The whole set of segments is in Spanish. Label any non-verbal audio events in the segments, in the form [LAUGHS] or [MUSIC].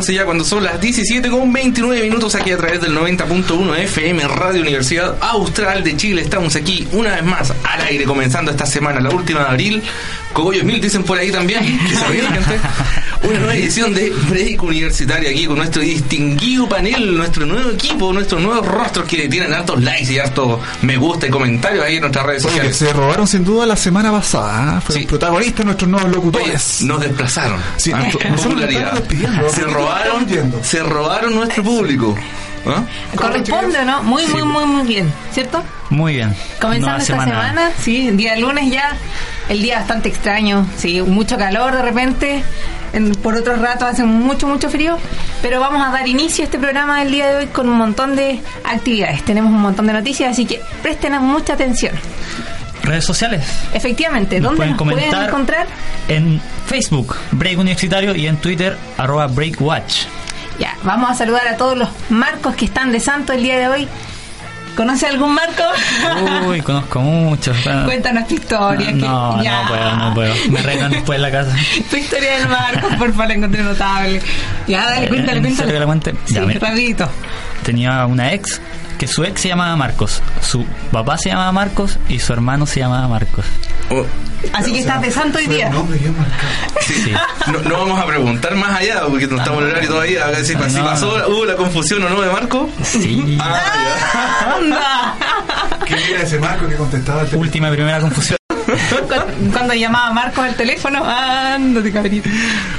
Entonces ya cuando son las 17 con 29 minutos aquí a través del 90.1 FM Radio Universidad Austral de Chile, estamos aquí una vez más al aire comenzando esta semana, la última de abril. Cogollos Mil dicen por ahí también, que se ríen, gente. [LAUGHS] Una nueva edición de Break Universitario aquí con nuestro distinguido panel, nuestro nuevo equipo, nuestros nuevos rostros que tienen hartos likes y hartos me gusta y comentarios ahí en nuestras redes Porque sociales. se robaron sin duda la semana pasada. ¿eh? Fueron Sí. protagonistas nuestros nuevos locutores. Nos desplazaron. Sí, Ah, despidiendo. Se ¿Por qué robaron, se robaron nuestro público. ¿Ah? Corresponde, ¿no? Muy, muy, muy, muy bien, ¿cierto? Muy bien. Comenzando Nueva esta semana. sí, día lunes ya, el día bastante extraño, sí, mucho calor de repente, en- por otros ratos hace mucho, mucho frío, pero vamos a dar inicio a este programa del día de hoy con un montón de actividades, tenemos un montón de noticias, así que presten mucha atención. Redes sociales. Efectivamente, Nos ¿dónde pueden nos pueden encontrar? En Facebook, Break Universitario, y en Twitter, arroba BreakWatch. Ya, vamos a saludar a todos los marcos que están de santo el día de hoy. ¿Conoce algún marco? Uy, [LAUGHS] conozco muchos. Cuéntanos tu historia. no, ya. no puedo, no puedo. Me retan después en la casa. Tu historia del marco, por favor, la encontré notable. Ya, dale, Eh, cuéntale, ¿en cuéntale. que la cuente? Sí, Ya, rapidito. Tenía una ex, que su ex se llamaba Marcos. Su papá se llamaba Marcos y su hermano se llamaba Marcos. Oh, Así que estás de santo hoy día. Sí. no, no vamos a preguntar más allá porque no estamos en el horario todavía. A ver si, pasó, hubo la confusión o no de Marco. Sí. Ah, Anda. ¿Quién era ese Marco que contestaba el teléfono? Última y primera confusión. Cuando, cuando llamaba Marcos al teléfono, ándate, cabrito.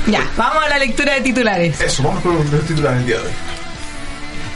Ya, vamos a la lectura de titulares. Eso, vamos con los titulares del día de hoy.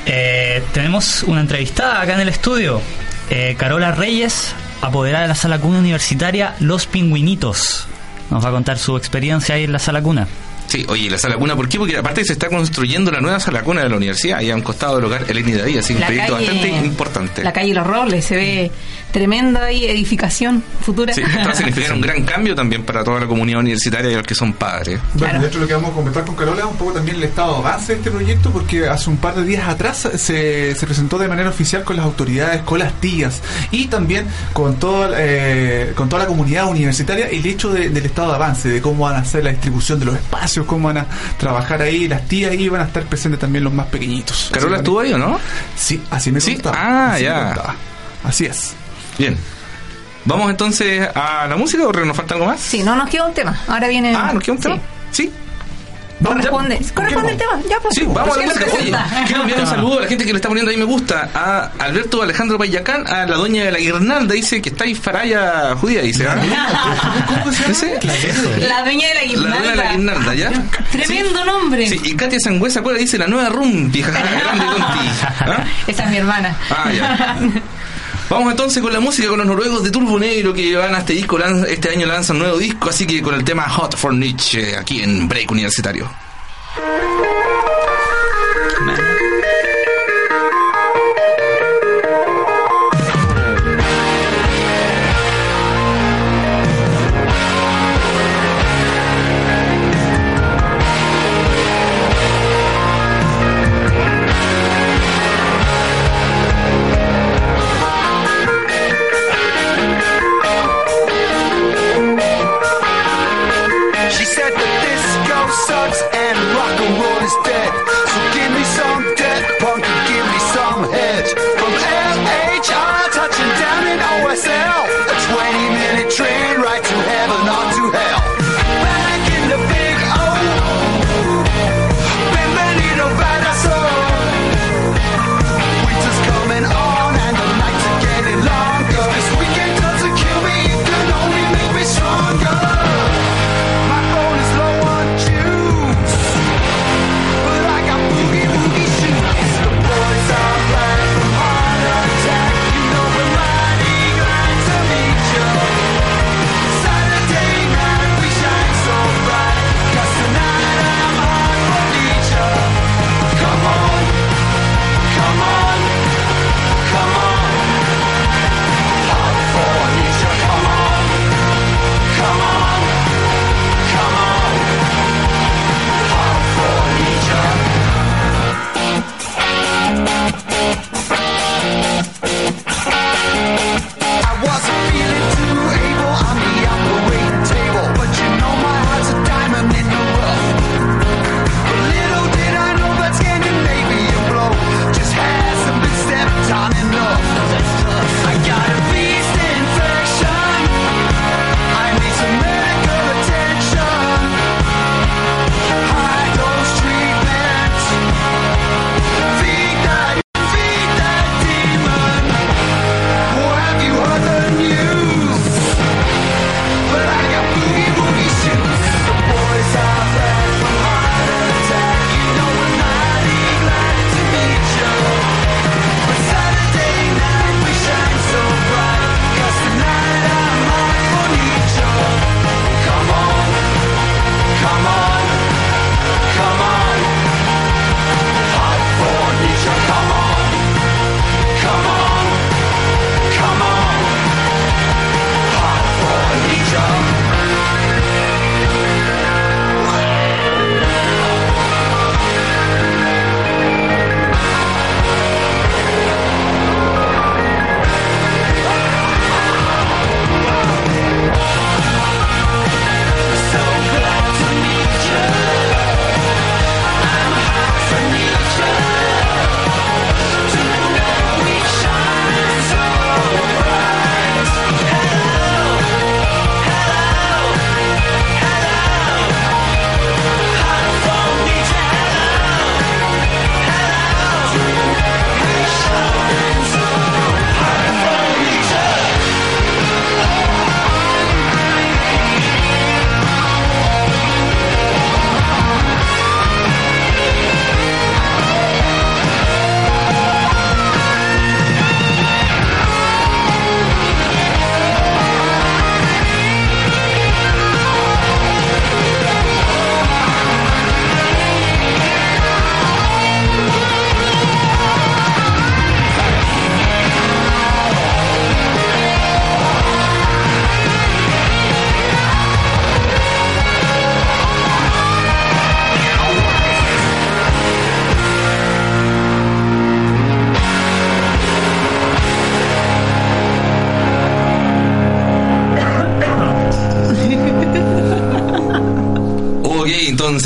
Eh, tenemos una entrevistada acá en el estudio. Eh, Carola Reyes, apoderada de la sala cuna universitaria Los Pingüinitos. Nos va a contar su experiencia ahí en la sala cuna. Sí, oye, la sala cuna, ¿por qué? Porque aparte se está construyendo la nueva sala cuna de la universidad, ahí a un costado del hogar Eleni David, así que un proyecto calle- bastante importante. La calle Los Robles, se ve tremenda ahí edificación futura. Sí, esto [LAUGHS] va a significar un gran cambio también para toda la comunidad universitaria y los que son padres. Bueno, Claro. de hecho lo que vamos a comentar con Carola es un poco también el estado de avance de este proyecto porque hace un par de días atrás se, se presentó de manera oficial con las autoridades, con las tías y también con, todo, eh, con toda la comunidad universitaria el hecho de- del estado de avance, de cómo van a hacer la distribución de los espacios, cómo van a trabajar ahí las tías y van a estar presentes también los más pequeñitos. ¿Carola estuvo ahí o no? Sí, así me Sí, contaba. ah, así me ya. contaba. Así es. Bien. Vamos entonces a la música o nos falta algo más? Sí, no nos queda un tema. Ahora viene. Ah, ¿nos queda un tema? Sí. Sí. Corresponde, corresponde el tema. Ya, pues. Sí, vamos a la ¿Quién lo música. Oye, quiero enviar un saludo a la gente que le está poniendo ahí me gusta. A Alberto Alejandro Payacán, a la doña de la guirnalda, dice que está ahí faraya judía, dice. ¿ah? [LAUGHS] Dice, La dueña de la La dueña de la guirnalda. guirnalda, ¿ya? Tremendo nombre. Sí, y Katia Sangüesa, ¿cuál dice? La nueva rumpi, grande conti. [LAUGHS] ¿Ah? Esa es mi hermana. Ah, ya. [LAUGHS] Vamos entonces con la música con los noruegos de Turbo Negro que van este disco, este año lanzan un nuevo disco, así que con el tema Hot for Nietzsche aquí en Break Universitario.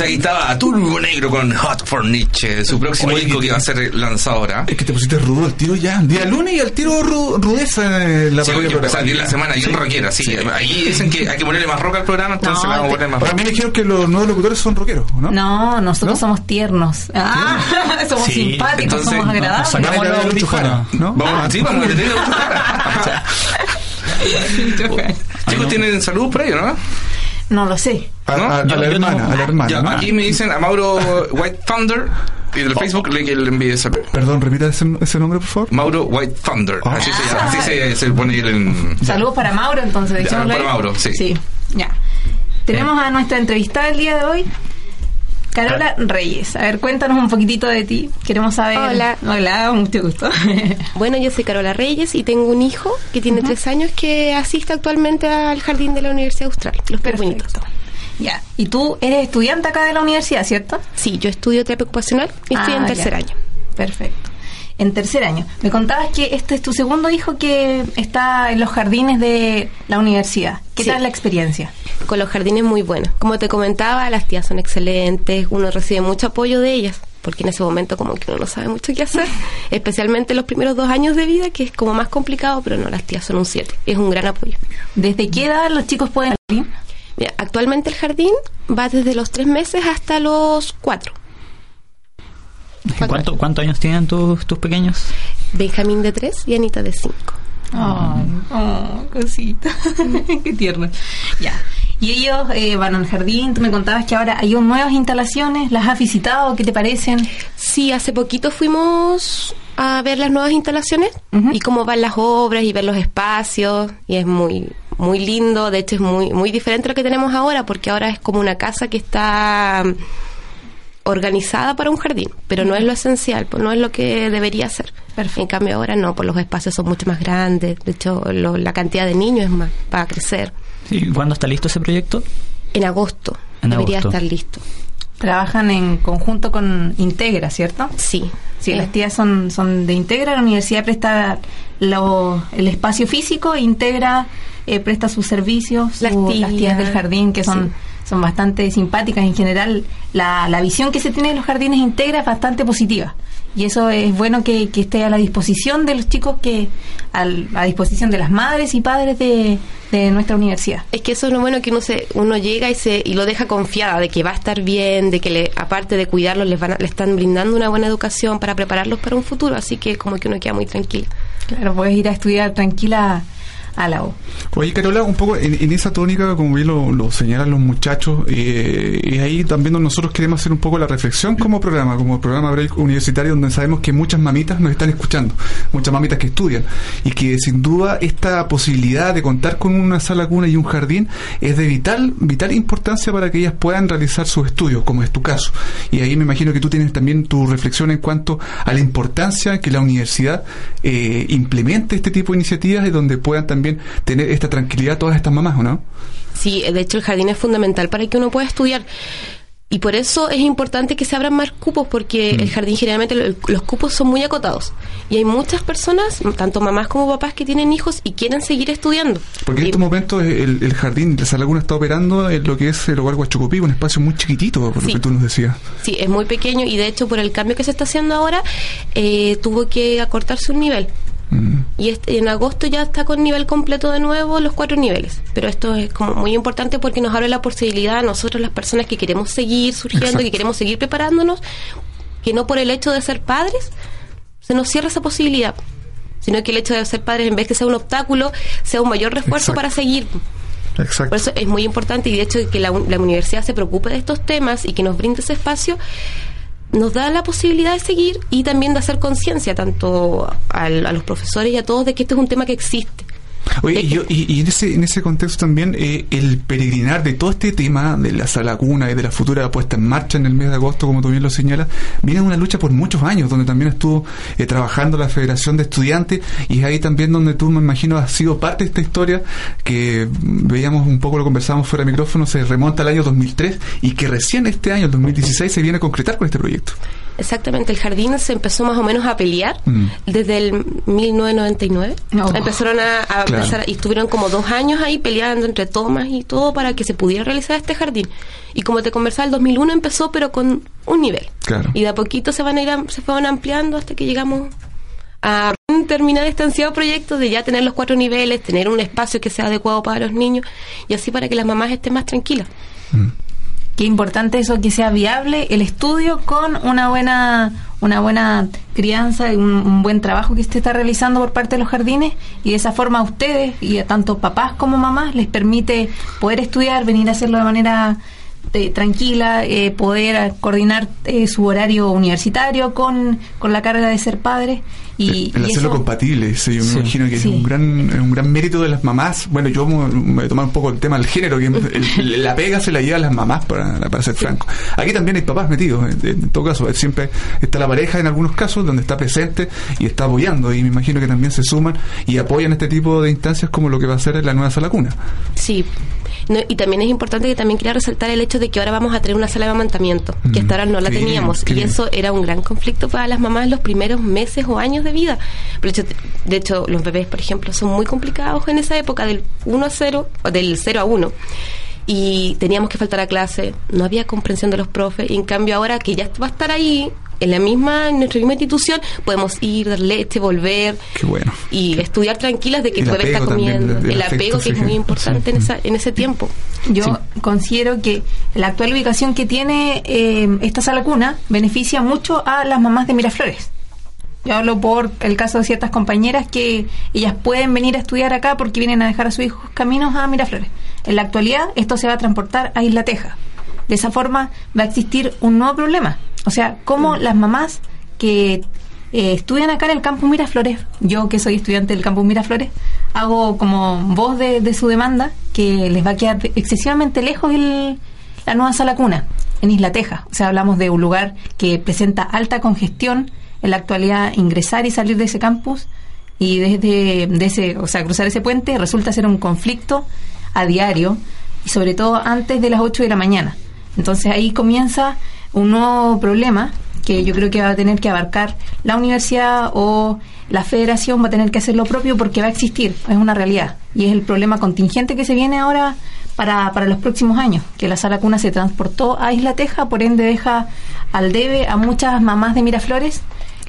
Entonces ahí estaba Turbo Negro con Hot for Nietzsche, su próximo Oye, disco que- que va a ser lanzado ahora. Es que te pusiste rudo al tiro ya. Día lunes y al tiro ru- rudeza en la Sí, empezar la semana bien rockera, sí. Ahí dicen que hay que ponerle más rock al programa, entonces No, le vamos a poner más mí me dijeron que los nuevos locutores son rockeros, ¿no? No, nosotros ¿No? somos tiernos. Ah, [LAUGHS] somos Sí, simpáticos, entonces, somos agradables. nos Van a ir a los ver Lucho Jara, audífonos. ¿no? Vamos, sí, vamos a tener cara. [LAUGHS] Chicos, ¿tienen salud por no? No lo sé. A, ¿No? a- a Yo- la hermana, tengo- a la hermana. Ya, ¿no? aquí me dicen a Mauro White Thunder y del Facebook le, que le envíe salud. Perdón, repita ese, ese nombre, por favor. Mauro White Thunder, Ah. así se llama, así se, se pone él en... Saludos para Mauro, entonces. Ya, para ahí. Mauro, sí. Sí, ya. Tenemos a nuestra entrevistada el día de hoy, Carola Reyes. A ver, cuéntanos un poquitito de ti. Queremos saber. Hola. Hola, mucho gusto. [LAUGHS] Bueno, yo soy Carola Reyes y tengo un hijo que tiene tres años que asiste actualmente al jardín de la Universidad Austral, Los. Perfecto. Ya. Y tú eres estudiante acá de la universidad, ¿cierto? Sí, yo estudio terapia ocupacional y estoy Ah, en tercer ya. año. Perfecto. En tercer año. Me contabas que este es tu segundo hijo que está en los jardines de la universidad. ¿Qué Sí. tal la experiencia? Con los jardines muy buenos. Como te comentaba, las tías son excelentes, uno recibe mucho apoyo de ellas, porque en ese momento como que uno no sabe mucho qué hacer, [LAUGHS] especialmente los primeros dos años de vida, que es como más complicado, pero no, las tías son un 7, es un gran apoyo. ¿Desde qué edad los chicos pueden? Mira, actualmente el jardín va desde los tres meses hasta los cuatro. ¿Cuánto, ¿Cuántos años tienen tus, tus pequeños? Benjamín de tres y Anita de cinco. Ay, oh, cosita. [LAUGHS] Qué tierno. Ya. Y ellos eh, van al jardín. Tú me contabas que ahora hay nuevas instalaciones. ¿Las has visitado? ¿Qué te parecen? Sí, hace poquito fuimos a ver las nuevas instalaciones y cómo van las obras y ver los espacios y es muy muy lindo, de hecho es muy muy diferente a lo que tenemos ahora porque ahora es como una casa que está mm, organizada para un jardín, pero no es lo esencial, no es lo que debería ser. Perfecto. En cambio ahora no, pues los espacios son mucho más grandes, de hecho lo- la cantidad de niños es más va a crecer. Sí, ¿Cuándo está listo ese proyecto? En agosto En debería agosto. estar listo. Trabajan en conjunto con Integra, ¿cierto? Sí. Sí, Eh, las tías son, son de Integra, la universidad presta lo- el espacio físico, e Integra eh, presta sus servicios, su- Las las, tías. tías, del jardín que son, sí. son bastante simpáticas en general. La, la visión que se tiene de los jardines Integra es bastante positiva y eso es bueno que, que esté a la disposición de los chicos, que al- a disposición de las madres y padres de, de nuestra universidad. Es que eso es lo bueno que uno se uno llega y se y lo deja confiada de que va a estar bien, de que le, aparte de cuidarlos les van a- le están brindando una buena educación para prepararlos para un futuro, así que como que uno queda muy tranquilo. Claro, puedes ir a estudiar tranquila a la U. Oye, Carola, un poco en, esa tónica, como bien lo, lo señalan los muchachos, eh, y ahí también nosotros queremos hacer un poco la reflexión como programa, como programa break universitario, donde sabemos que muchas mamitas nos están escuchando, muchas mamitas que estudian, y que sin duda esta posibilidad de contar con una sala cuna y un jardín es de vital, vital importancia para que ellas puedan realizar sus estudios, como es tu caso. Y ahí me imagino que tú tienes también tu reflexión en cuanto a la importancia que la universidad eh, implemente este tipo de iniciativas y donde puedan también tener esta tranquilidad todas estas mamás, ¿o no? Sí, de hecho el jardín es fundamental para que uno pueda estudiar. Y por eso es importante que se abran más cupos, porque el jardín generalmente lo- los cupos son muy acotados. Y hay muchas personas, tanto mamás como papás, que tienen hijos y quieren seguir estudiando. Porque en estos momentos el, el jardín de Sala Laguna está operando en lo que es el hogar Huachocopí, un espacio muy chiquitito, por lo que tú nos decías. Sí, es muy pequeño y de hecho por el cambio que se está haciendo ahora eh, tuvo que acortarse un nivel. Mm. Y este, en agosto ya está con nivel completo de nuevo los cuatro niveles. Pero esto es como muy importante porque nos abre la posibilidad a nosotros, las personas que queremos seguir surgiendo, Exacto. que queremos seguir preparándonos, que no por el hecho de ser padres se nos cierra esa posibilidad, sino que el hecho de ser padres, en vez que sea un obstáculo, sea un mayor refuerzo Exacto. para seguir. Exacto. Por eso es muy importante y de hecho que la, la universidad se preocupe de estos temas y que nos brinde ese espacio nos da la posibilidad de seguir y también de hacer conciencia tanto al- a los profesores y a todos de que este es un tema que existe. Oye, y, yo- y- y en ese en ese contexto también eh, el peregrinar de todo este tema de la sala cuna y de la futura puesta en marcha en el mes de agosto, como tú bien lo señalas, viene una lucha por muchos años, donde también estuvo eh, trabajando la Federación de Estudiantes y es ahí también donde tú me imagino has sido parte de esta historia que veíamos un poco, lo conversábamos fuera de micrófono, se remonta al año 2003 y que recién este año, el 2016, se viene a concretar con este proyecto. Exactamente, el jardín se empezó más o menos a pelear Mm. desde el 1999. No. Empezaron a, a Claro. empezar y estuvieron como dos años ahí peleando entre tomas y todo para que se pudiera realizar este jardín. Y como te conversaba, el 2001 empezó pero con un nivel. Claro. Y de a poquito se van a ir se fueron ampliando hasta que llegamos a terminar este ansiado proyecto de ya tener los cuatro niveles, tener un espacio que sea adecuado para los niños y así para que las mamás estén más tranquilas. Qué importante eso que sea viable el estudio con una buena una buena crianza y un, buen trabajo que se está realizando por parte de los jardines. Y de esa forma a ustedes y a tanto papás como mamás les permite poder estudiar, venir a hacerlo de manera eh, tranquila, eh, poder coordinar eh, su horario universitario con, con la carga de ser padre y, el y hacerlo eso- compatible, sí, yo me Sí. imagino que Sí. es un gran, es un gran mérito de las mamás. Bueno, yo me me voy a tomar un poco el tema del género, que [LAUGHS] el- la pega se la lleva a las mamás, para, para ser franco. Aquí también hay papás metidos, en, en todo caso, eh, siempre está la pareja en algunos casos donde está presente y está apoyando, y me imagino que también se suman y apoyan este tipo de instancias como lo que va a ser la nueva sala cuna. Sí. No, y también es importante que también quería resaltar el hecho de que ahora vamos a tener una sala de amamantamiento, que Mm, hasta ahora no la teníamos. y eso era un gran conflicto para las mamás los primeros meses o años de. De hecho, de hecho, los bebés, por ejemplo, son muy complicados en esa época, del 1 a 0, o del 0 a 1. Y teníamos que faltar a clase, no había comprensión de los profes. Y en cambio, ahora que ya va a estar ahí, en la misma, en nuestra misma institución, podemos ir, dar leche, volver Qué bueno. y estudiar tranquilas de que El el bebé está también, comiendo. el- el el afecto, apego que es muy importante Sí. en, esa, en ese tiempo. Yo Sí. considero que la actual ubicación que tiene eh, esta sala cuna beneficia mucho a las mamás de Miraflores. Yo hablo por el caso de ciertas compañeras que ellas pueden venir a estudiar acá porque vienen a dejar a sus hijos caminos a Miraflores. En la actualidad esto se va a transportar a Isla Teja. De esa forma va a existir un nuevo problema. O sea, cómo las mamás que eh, estudian acá en el campus Miraflores, yo que soy estudiante del campus Miraflores, hago como voz de, de su demanda que les va a quedar excesivamente lejos el, la nueva sala cuna en Isla Teja. O sea, hablamos de un lugar que presenta alta congestión. En la actualidad, ingresar y salir de ese campus y desde de ese, o sea, cruzar ese puente resulta ser un conflicto a diario y sobre todo antes de las 8 de la mañana. Entonces ahí comienza un nuevo problema que yo creo que va a tener que abarcar la universidad o la federación va a tener que hacer lo propio porque va a existir, es una realidad. Y es el problema contingente que se viene ahora para, para los próximos años, que la sala cuna se transportó a Isla Teja, por ende deja al debe a muchas mamás de Miraflores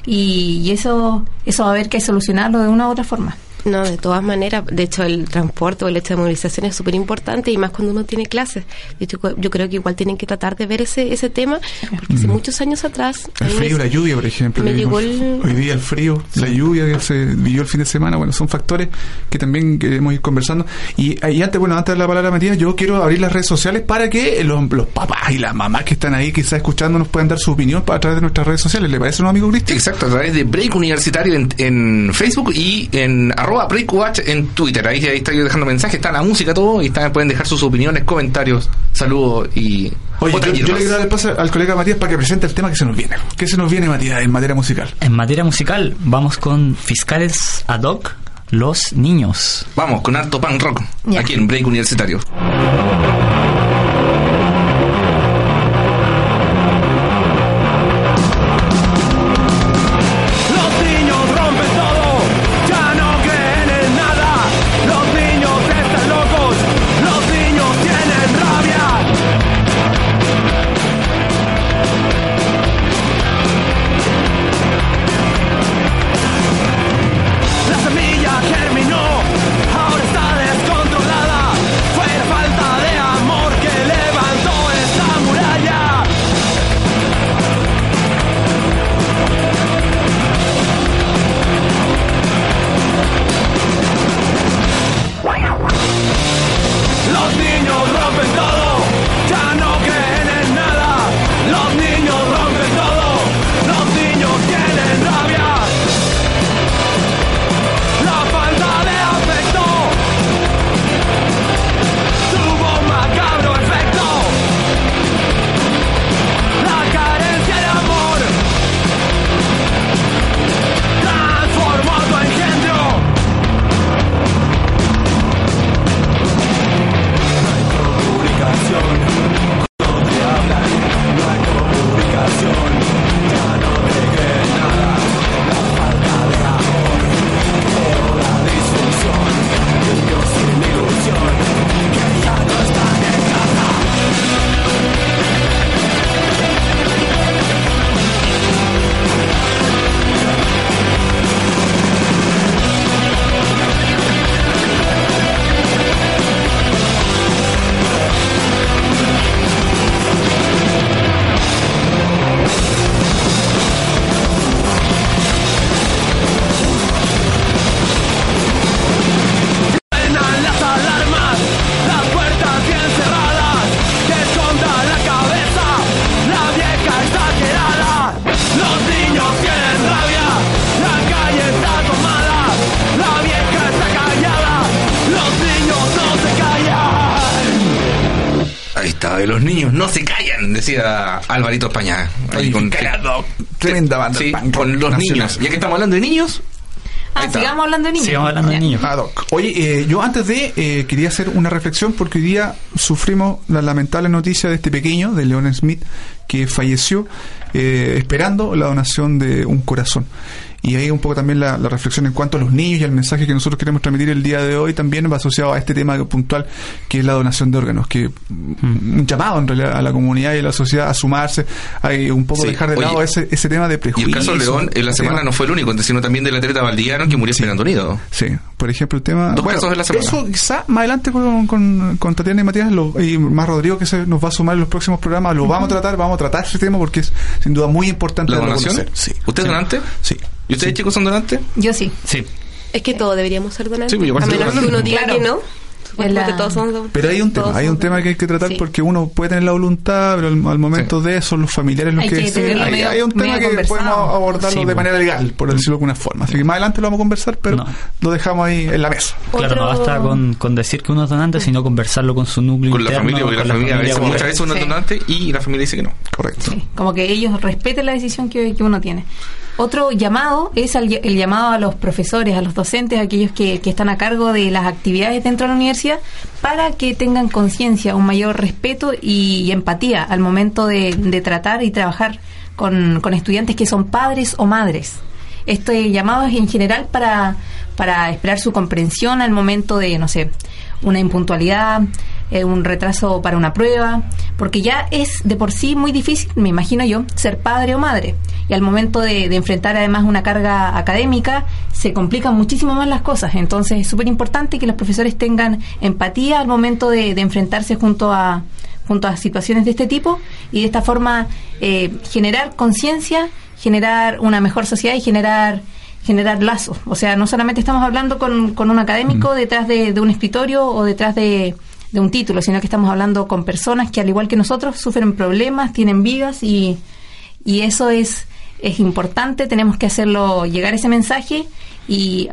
y, eso, eso va a haber que solucionarlo de una u otra forma. No, de todas maneras, de hecho el transporte o el hecho de movilización es súper importante y más cuando uno tiene clases. De hecho, yo creo que igual tienen que tratar de ver ese, ese tema, porque hace muchos años atrás... a El me- frío, la lluvia, por ejemplo. me que llegó vimos el- Hoy día el frío, la lluvia que se vivió el fin de semana, bueno, son factores que también queremos ir conversando. Y, y antes, bueno, antes de la palabra Matías, yo quiero abrir las redes sociales para que los, los papás y las mamás que están ahí quizás escuchando nos puedan dar su opinión para a través de nuestras redes sociales. ¿Le parece, un amigo Cristian? Exacto, a través de Break Universitario en, en Facebook y en arroba BreakWatch en Twitter. Ahí, ahí está yo dejando mensajes, está la música, todo, y está, pueden dejar sus opiniones, comentarios, saludos y... Oye, yo, yo le quiero dar el pase al colega Matías para que presente el tema que se nos viene. ¿Qué se nos viene, Matías, en materia musical? En materia musical, vamos con fiscales ad hoc, los niños. Vamos, con harto punk rock, aquí en Break Universitario. Decía Alvarito España. Ahí con-. Tremenda banda. Sí, con los nacional. niños. Ya que estamos hablando de niños, Ah, sigamos hablando de niños. Sigamos hablando de niños. Ad hoc. Oye, eh, yo antes de eh, quería hacer una reflexión porque hoy día sufrimos la lamentable noticia de este pequeño, de Leon Smith, que falleció eh, esperando la donación de un corazón. Y ahí un poco también la, la reflexión en cuanto a los niños y el mensaje que nosotros queremos transmitir el día de hoy también va asociado a este tema puntual que es la donación de órganos, que mm, un llamado en realidad a la comunidad y a la sociedad a sumarse, hay un poco Sí. dejar de Oye, lado ese, ese tema de y prejuicio. el caso de León en la semana tema- no fue el único, sino también del atleta Valdiano que murió esperando unido. Sí, por ejemplo, el tema. Dos casos de la semana. Eso quizá más adelante con, con, con Tatiana y Matías lo- y más Rodrigo que se nos va a sumar en los próximos programas. Lo vamos a tratar, vamos a tratar ese tema porque es sin duda muy importante ¿La donación? Sí. ¿Usted es Sí. donante? Sí. ¿Y ustedes chicos son donantes? Yo sí. Sí. Es que todos deberíamos ser donantes. Sí, pues, a menos que uno diga Claro. que no. La- que todos somos Pero hay un tema, hay un tema que hay que tratar Sí. porque uno puede tener la voluntad, pero al, al momento de son los familiares los Hay que, que deciden. hay, medio- hay un tema que conversado. podemos abordarlo Sí, de pues. manera legal, por decirlo de alguna forma. Así que más adelante lo vamos a conversar, pero No. lo dejamos ahí en la mesa. Claro, no basta con, con decir que uno es donante, sino conversarlo con su núcleo Con la familia, porque la familia, a veces- con- muchas veces uno es Sí. donante y la familia dice que no. Correcto. Sí, como que ellos respeten la decisión que, uno tiene. Otro llamado es el, llamado a los profesores, a los docentes, a aquellos que, están a cargo de las actividades dentro de la universidad, para que tengan conciencia, un mayor respeto y, empatía al momento de, de tratar y trabajar con, con estudiantes que son padres o madres. Este llamado es en general para, para esperar su comprensión al momento de, no sé, una impuntualidad, eh, un retraso para una prueba, porque ya es de por sí muy difícil, me imagino yo, ser padre o madre. Y al momento de, de enfrentar además una carga académica, se complican muchísimo más las cosas. Entonces es súper importante que los profesores tengan empatía al momento de, de enfrentarse junto a, junto a situaciones de este tipo y de esta forma eh, generar conciencia, generar una mejor sociedad y generar generar lazos. O sea, no solamente estamos hablando con, con un académico detrás de, de un escritorio o detrás de, de un título, sino que estamos hablando con personas que al igual que nosotros sufren problemas, tienen vidas y, y eso es, es importante, tenemos que hacerlo llegar ese mensaje y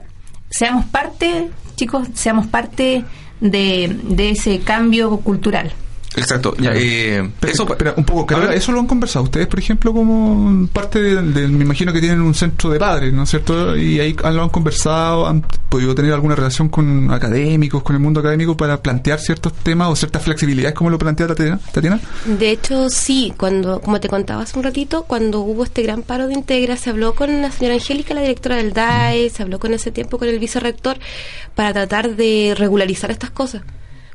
seamos parte, chicos, seamos parte de, de ese cambio cultural. Exacto. Ya, eh, Pero, eso, un poco, eso lo han conversado ustedes, por ejemplo, como parte del, del- me imagino que tienen un centro de padres, ¿no es cierto? Y ahí han- lo han conversado, han podido tener alguna relación con académicos, con el mundo académico para plantear ciertos temas o ciertas flexibilidades, como lo plantea Tatiana. Tatiana? De hecho, sí, cuando, como te contaba hace un ratito, cuando hubo este gran paro de Integra, se habló con la señora Angélica, la directora del DAE, se habló con ese tiempo con el vicerrector para tratar de regularizar estas cosas.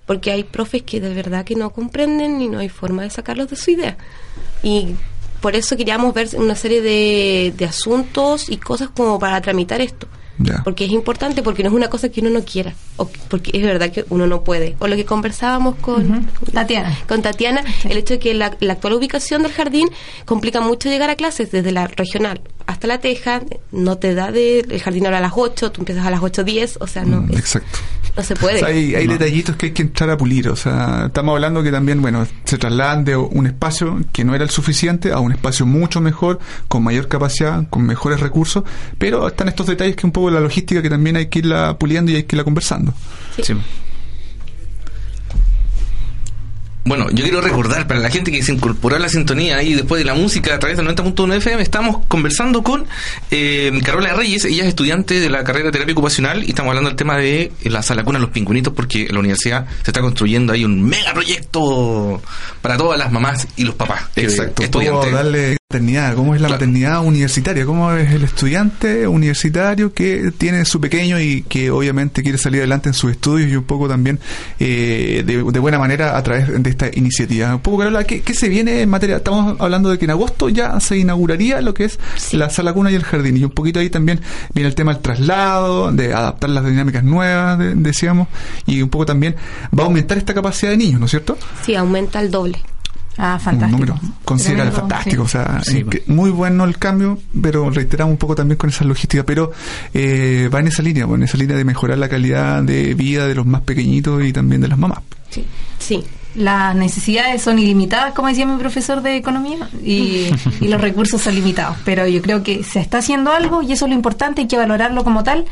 Porque hay profes que de verdad que no comprenden y no hay forma de sacarlos de su idea. Y por eso queríamos ver una serie de, de asuntos y cosas como para tramitar esto. Porque es importante, porque no es una cosa que uno no quiera, o porque es verdad que uno no puede. O lo que conversábamos con. Tatiana. con Tatiana, el hecho de que la, la actual ubicación del jardín complica mucho llegar a clases desde la regional hasta la teja, no te da de, el jardín ahora a las 8, tú empiezas a las 8.10, o sea, no, Mm, es- Exacto. No se puede. O sea, hay hay No. detallitos que hay que entrar a pulir. O sea, estamos hablando que también, bueno, se trasladan de un espacio que no era el suficiente a un espacio mucho mejor, con mayor capacidad, con mejores recursos, pero están estos detalles que un poco la logística que también hay que irla puliendo y hay que irla conversando. Sí. Bueno, yo quiero recordar para la gente que se incorporó a la sintonía ahí después de la música a través del 90.1 FM, estamos conversando con eh, Carola Reyes, ella es estudiante de la carrera de terapia ocupacional y estamos hablando del tema de la sala cuna de los pingüinitos porque en la universidad se está construyendo ahí un mega proyecto para todas las mamás y los papás eh, Exacto. estudiantes. ¿Cómo darle maternidad? ¿Cómo es la Claro. maternidad universitaria? ¿Cómo es el estudiante universitario que tiene su pequeño y que obviamente quiere salir adelante en sus estudios y un poco también eh, de, de buena manera a través de esta iniciativa? Un poco, Carola, ¿qué, qué se viene en materia? Estamos hablando de que en agosto ya se inauguraría lo que es Sí. la sala cuna y el jardín. Y un poquito ahí también viene el tema del traslado, de adaptar las dinámicas nuevas, de- decíamos, y un poco también va a aumentar esta capacidad de niños, ¿no es cierto? Sí, aumenta el doble. Ah, un fantástico. número considerable, Tremendo, fantástico. sí. O sea, Sí, inque- muy bueno el cambio, pero reiteramos un poco también con esa logística. Pero eh, va en esa línea, pues, en esa línea de mejorar la calidad de vida de los más pequeñitos y también de las mamás. Sí. Sí. Las necesidades son ilimitadas, como decía mi profesor de economía, y, [LAUGHS] y los recursos son limitados. Pero yo creo que se está haciendo algo y eso es lo importante, hay que valorarlo como tal,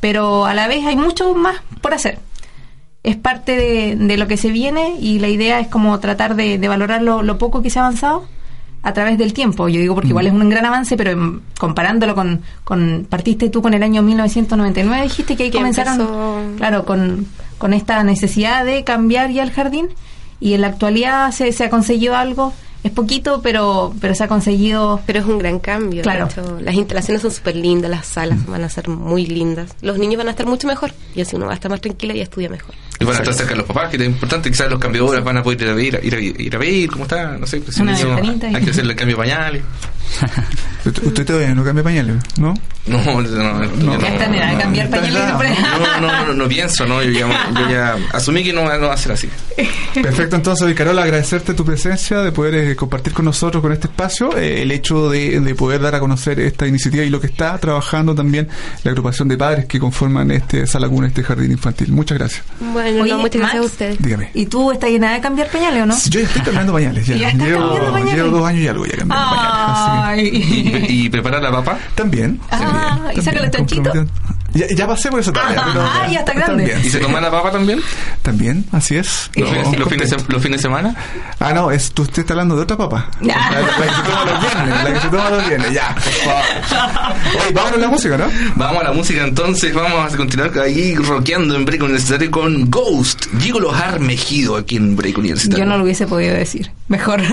pero a la vez hay mucho más por hacer. Es parte de, de lo que se viene y la idea es como tratar de, de valorar lo, lo poco que se ha avanzado a través del tiempo. Yo digo porque igual es un gran avance, pero en- comparándolo con, con partiste tú con el año 1999, dijiste que ahí comenzaron, empezó- claro, con, con esta necesidad de cambiar ya el jardín y en la actualidad se, se ha conseguido algo. Es poquito, pero pero se ha conseguido Pero es un gran cambio. Claro. De hecho, las instalaciones son súper lindas, las salas van a ser muy lindas. Los niños van a estar mucho mejor. Y así uno va a estar más tranquila y estudia mejor. Y van a estar cerca de los papás, que es importante. Quizás los cambiadores van a poder ir a ver, ir a, ir a ver cómo está, no sé. pues, si niño- hay que hacerle el cambio de pañales. [LAUGHS] Usted, usted todavía no cambia pañales, ¿no? No, no, no, ya está en edad de cambiar pañales. no, no, no, no pienso, ¿no? Yo ya, yo ya asumí que no, no va a ser así. Perfecto, entonces, Carola, agradecerte tu presencia, de poder eh, compartir con nosotros con este espacio, eh, el hecho de, de poder dar a conocer esta iniciativa y lo que está trabajando también la agrupación de padres que conforman este Sala Cuna, este jardín infantil. Muchas gracias. Bueno, Oye, no, muchas gracias a Max. ustedes. Dígame. ¿Y tú estás llena de cambiar pañales o no? Yo ya estoy cambiando pañales, ya. ¿Ya estás llevo, cambiando pañales? llevo dos años y algo ya cambiando pañales. Ay. ¿Y, y preparar la papa? También. Ah, también, ¿y saca los chanchitos? Ya, ya pasé por esa tarea. Ah, pero ah, ya está grande. También, ¿Y se toma la papa también? también, así es. ¿Los, No, fines, los, fines, los fines de semana? Ah, no, es, tú, usted está hablando de otra papa. Ya. La, [LAUGHS] la que se toma los viernes, la que se toma los viernes, ya. Oye, vámonos a la música, ¿no? Vamos a la música entonces, vamos a continuar ahí rockeando en Break Universitario con Ghost, Gigolo Armejido aquí en Break Universitario. Yo no lo hubiese podido decir. Mejor. [LAUGHS]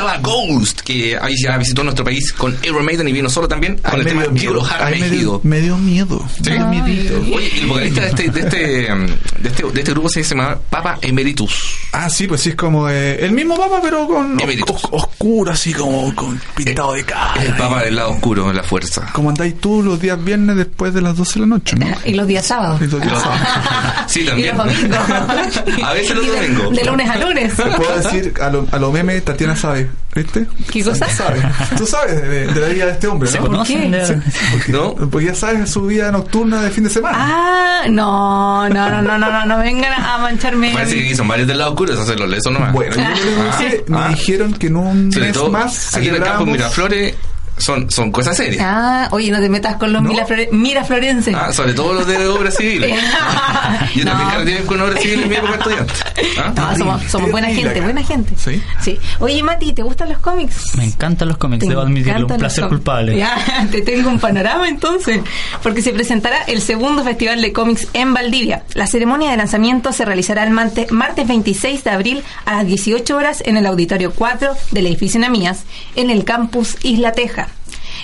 estaba Ghost, que ahí ya visitó nuestro país con Iron Maiden y vino solo también con Ay, el tema miedo. Yellow Heart Ay, me, dio, Mejido. me dio miedo. Sí. Me dio miedito. Oye, el vocalista de este, de este, um, de este, de este grupo se llama Papa Emeritus. Ah, sí, pues sí, es como eh, el mismo papa, pero con os- oscuro, así como con pintado de cara. Es el Papa del lado oscuro de la fuerza. Como andáis tú los días viernes después de las 12 de la noche, ¿no? Y los días sábados. Y los días sábados. [LAUGHS] Sí, Y también. los domingos. [LAUGHS] A veces los Y de- domingos. De, lunes a lunes. Te puedo decir, a lo, a lo meme, Tatiana sabe, ¿viste? ¿Qué cosa? Sabe. Tú sabes de, de la vida de este hombre, ¿Se ¿no? conocen? qué? Sí, porque, ¿No? porque ya sabes su vida nocturna de fin de semana. Ah, no, no, no, no, no, no, no vengan a mancharme. Parece que son varios del lado oscuro, eso se los leso nomás. Bueno, yo lo que sé, me Ah. dijeron que en un Sobre mes todo, más aquí en el campo. Miraflores son, son cosas serias. Ah, oye, no te metas con los No. Miraflore- miraflorenses. Ah, sobre todo los de obras civiles. [LAUGHS] [LAUGHS] Yo también No. carreteé con obras civiles en mi época estudiante. ¿Ah? No, somos, somos buena gente, acá. buena gente. Sí. Sí. Oye, Mati, ¿te gustan los cómics? Me encantan los cómics, Te debo admitirlo, un placer culpable. Ya, [LAUGHS] te tengo un panorama entonces, porque se presentará el segundo Festival de Cómics en Valdivia. La ceremonia de lanzamiento se realizará el mante- martes 26 de abril a las 18 horas en el Auditorio 4 del edificio Namías, en el campus Isla Teja.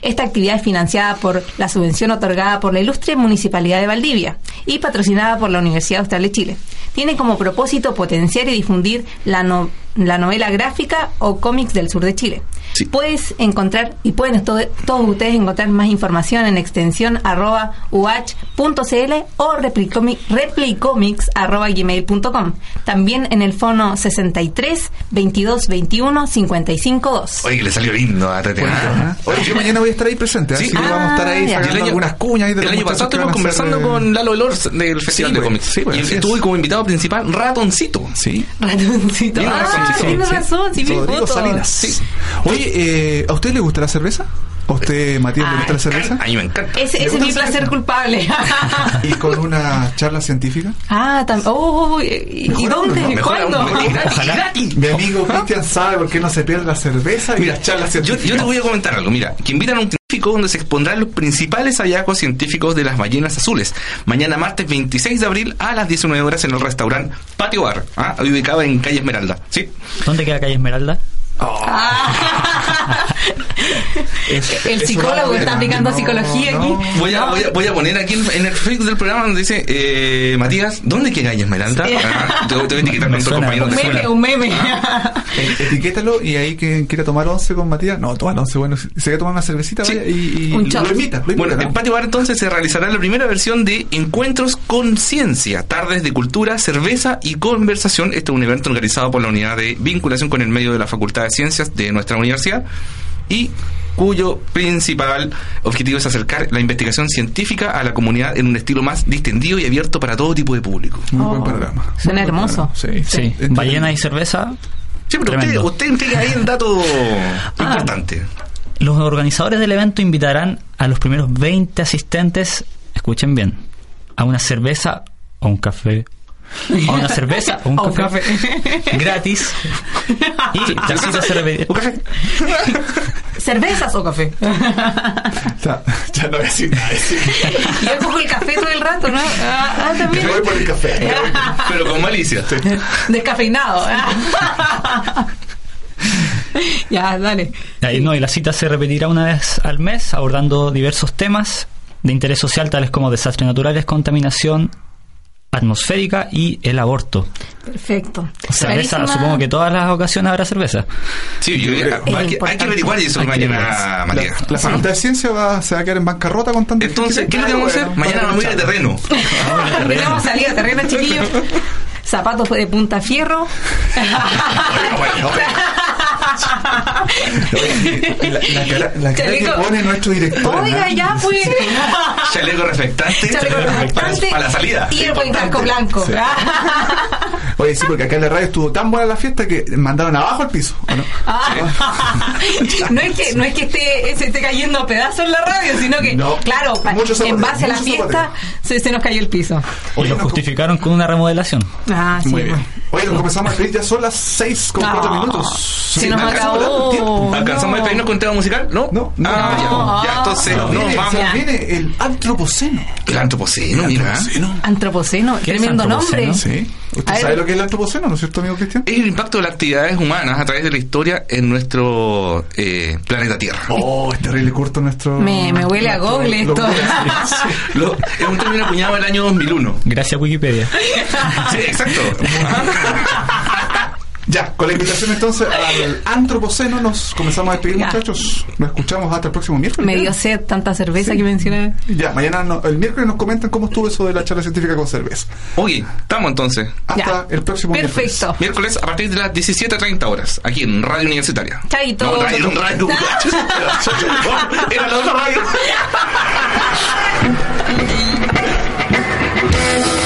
Esta actividad es financiada por la subvención otorgada por la ilustre Municipalidad de Valdivia y patrocinada por la Universidad Austral de Chile. Tiene como propósito potenciar y difundir la, la novela gráfica o cómics del sur de Chile. Sí. Puedes encontrar y pueden to- todos ustedes encontrar más información en extensión arroba uach.cl o replicomi- replicomics arroba gmail.com. También en el fono 63 22 21 55 2. Oye, le salió lindo a Tatiana. Oye, yo mañana voy a estar ahí presente, Sí. así que vamos a estar ahí Ah, sacando Y el año- algunas cuñas ahí de el año pasado estuvimos conversando eh, con Lalo Lors del Festival de pues, Cómics. sí, pues, y así estuve es. como invitado principal Ratoncito. Sí. Ratoncito. Ah, ratoncito. Tienes razón, sí, Rodrigo. Salinas. Sí. Oye, eh, ¿a usted le gusta la cerveza? ¿A usted, Matías, le Ah, gusta la cerveza? A mí me encanta. Ese, ese es mi placer culpable. ¿Y con una charla científica? ah, tam- oh, ¿y, y dónde? ¿Cuándo? gratis. Mi amigo Cristian sabe por qué no se pierde la cerveza y Mira, las charlas yo, científicas. yo te voy a comentar algo. Mira, que invitan a un científico donde se expondrán los principales hallazgos científicos de las ballenas azules. Mañana martes 26 de abril a las 19 horas en el restaurante Patio Bar, ¿ah? ubicado en calle Esmeralda. ¿Sí? ¿Dónde queda calle Esmeralda? Ah. [LAUGHS] [LAUGHS] Es- El es psicólogo una- está aplicando no, psicología no. aquí. Voy a, voy, a, voy a poner aquí en, en el Facebook del programa donde dice, eh, Matías, ¿dónde queda calle Esmeralda? Sí. Ah, te, te voy a etiquetar a nuestro suena, compañero Un meme, un meme. [LAUGHS] Eh, Etiquétalo y ahí que quiera tomar once con Matías, no, toma once, bueno, se quiere tomar una cervecita, Sí. vaya y, y Un lo Bueno, ¿no? en Patio Bar entonces se realizará la primera versión de Encuentros con Ciencia, tardes de cultura, cerveza y conversación. Este es un evento organizado por la unidad de vinculación con el medio de la Facultad de Ciencias de nuestra universidad y cuyo principal objetivo es acercar la investigación científica a la comunidad en un estilo más distendido y abierto para todo tipo de público. Muy Oh, buen panorama. suena buen hermoso. panorama, Sí, Sí, Entretenido. ballena y cerveza. Sí, pero usted, Tremendo. usted entrega ahí un dato importante. Los organizadores del evento invitarán a los primeros 20 asistentes, escuchen bien, a una cerveza o un café. A una cerveza o un [LAUGHS] O un café, gratis. [LAUGHS] Y la cita se repetirá. [LAUGHS] ¿Cervezas o café? Ya, ya no voy a decir nada. sí. Yo cojo el café todo el rato, ¿no? Ah, ah, también. Me voy por el café. Pero con malicia. Descafeinado. ya, dale. Ahí no, y la cita se repetirá una vez al mes, abordando diversos temas de interés social, tales como desastres naturales, contaminación atmosférica y el aborto. Perfecto. Cerveza, Clarísima- supongo que todas las ocasiones habrá cerveza. Sí, yo Es hay, que, hay que averiguar eso Hay mañana, La, Matías. la Facultad de Ciencia va, se va a quedar en bancarrota con tanto Entonces, ¿qué es lo que vamos a hacer? Mañana vamos a ir de terreno. Empezamos [LAUGHS] a salir a terreno, chiquillos. [LAUGHS] Zapatos de punta fierro. [LAUGHS] La, la cara, la cara que pone nuestro director. Oiga, ya pues. Chaleco reflectante. Chaleco reflectante A la salida. Y el casco blanco. Sí. Oye, sí, porque acá en la radio estuvo tan buena la fiesta que mandaron abajo al piso. ¿o no? Ah. [LAUGHS] no es que no es que esté, se esté cayendo a pedazos en la radio, sino que, No. claro, en base a la fiesta se, se nos cayó el piso. Y Oye, lo justificaron con una remodelación. Ah, sí. Muy bien. Oye, nos comenzamos a pedir, ya son las 6 con 4 No. minutos. Se nos ¿alcanzamos acabó. el tiempo? ¿Alcanzamos el pedirnos con tema musical? ¿No? No, no. Ah, No. ya, ya, entonces No, nos viene, vamos. viene el antropoceno. El antropoceno, mira. Antropoceno. Antropoceno, ¿Qué es tremendo nombre. Sí. ¿Usted A sabe lo lo que es el antropoceno, ¿no es cierto, amigo Cristian? Es el impacto de las actividades humanas a través de la historia en nuestro eh, planeta Tierra. Oh, es terrible corto nuestro... Me- me huele a nuestro- lo- esto. [LAUGHS] Lo- es un término acuñado en el año 2001. Gracias Wikipedia. Sí, exacto. [LAUGHS] Ya, con la invitación entonces al antropoceno nos comenzamos a despedir, muchachos. Nos escuchamos hasta el próximo miércoles. Me dio sed tanta cerveza que mencioné. Ya, mañana el miércoles nos comentan cómo estuvo eso de la charla científica con cerveza. Oye, estamos entonces. Hasta el próximo miércoles. Perfecto. Miércoles a partir de las 17.30 horas, aquí en Radio Universitaria. Chaito. No, radio, radio, [LAUGHS] Era la otra radio. [LAUGHS]